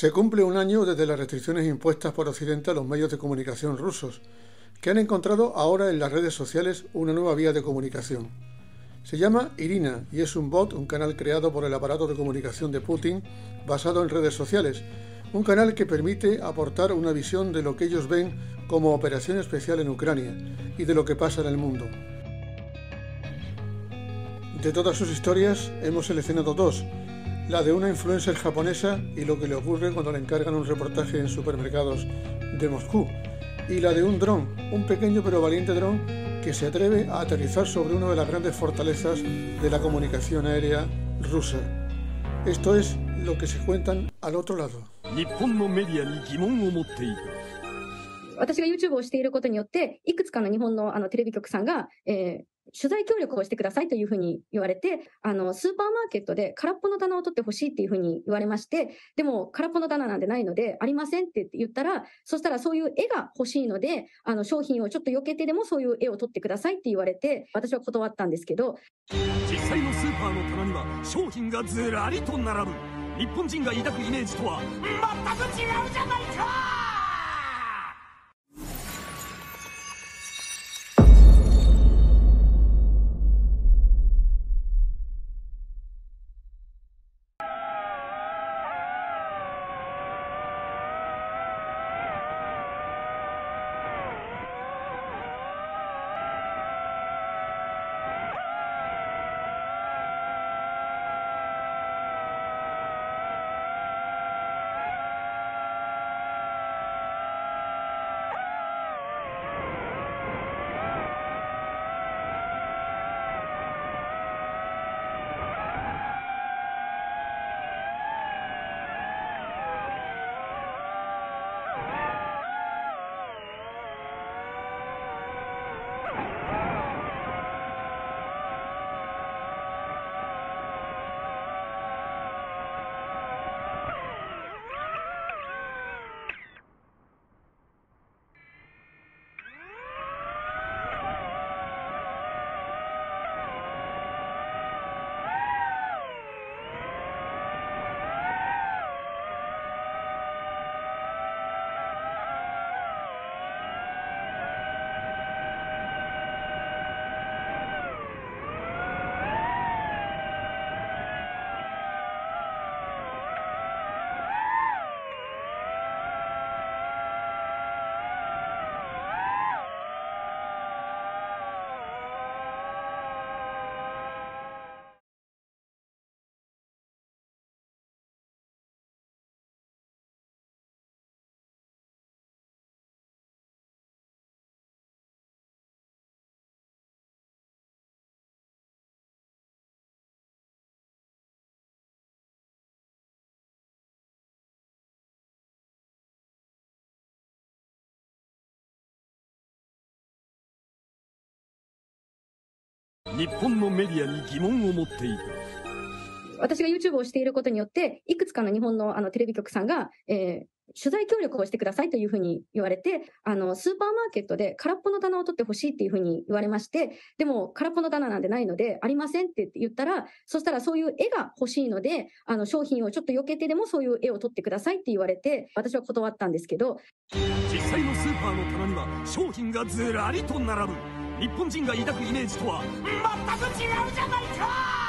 Se cumple un año desde las restricciones impuestas por Occidente a los medios de comunicación rusos, que han encontrado ahora en las redes sociales una nueva vía de comunicación. Se llama Irina y es un bot, un canal creado por el aparato de comunicación de Putin basado en redes sociales, un canal que permite aportar una visión de lo que ellos ven como operación especial en Ucrania y de lo que pasa en el mundo. De todas sus historias hemos seleccionado dos, la de una influencer japonesa y lo que le ocurre cuando le encargan un reportaje en supermercados de Moscú, y la de un dron, un pequeño pero valiente dron que se atreve a aterrizar sobre una de las grandes fortalezas de la comunicación aérea rusa. Esto es lo que se cuentan al otro lado. 私が YouTube をしていることによって、いくつかの日本のあのテレビ局さんが、えー、 取材協力をしてくださいというふうに言われて、あの、スーパーマーケットで空っぽの棚を取ってほしいっていうふうに言われまして、でも空っぽの棚なんてないので、ありませんって言ったら、そしたらそういう絵が欲しいので、あの、商品をちょっと避けてでもそういう絵を撮ってくださいって言われて、私は断ったんですけど。実際のスーパーの棚には商品がずらりと並ぶ。日本人が抱くイメージとは全く違うじゃないか日本のメディアに疑問を持っている。私が YouTube をしていることによって、いくつかの日本のあのテレビ局さんが、えー、取材協力をしてくださいというふうに言われて、あの、スーパーマーケットで空っぽの棚を取ってほしいっていうふうに言われまして、でも空っぽの棚なんてないので、ありませんって言ったら、そしたらそういう絵が欲しいので、あの、商品をちょっと避けてでもそういう絵を撮ってくださいって言われて、私は断ったんですけど。実際のスーパーの棚には商品がずらりと並ぶ。日本人が抱くイメージとは全く違うじゃないか！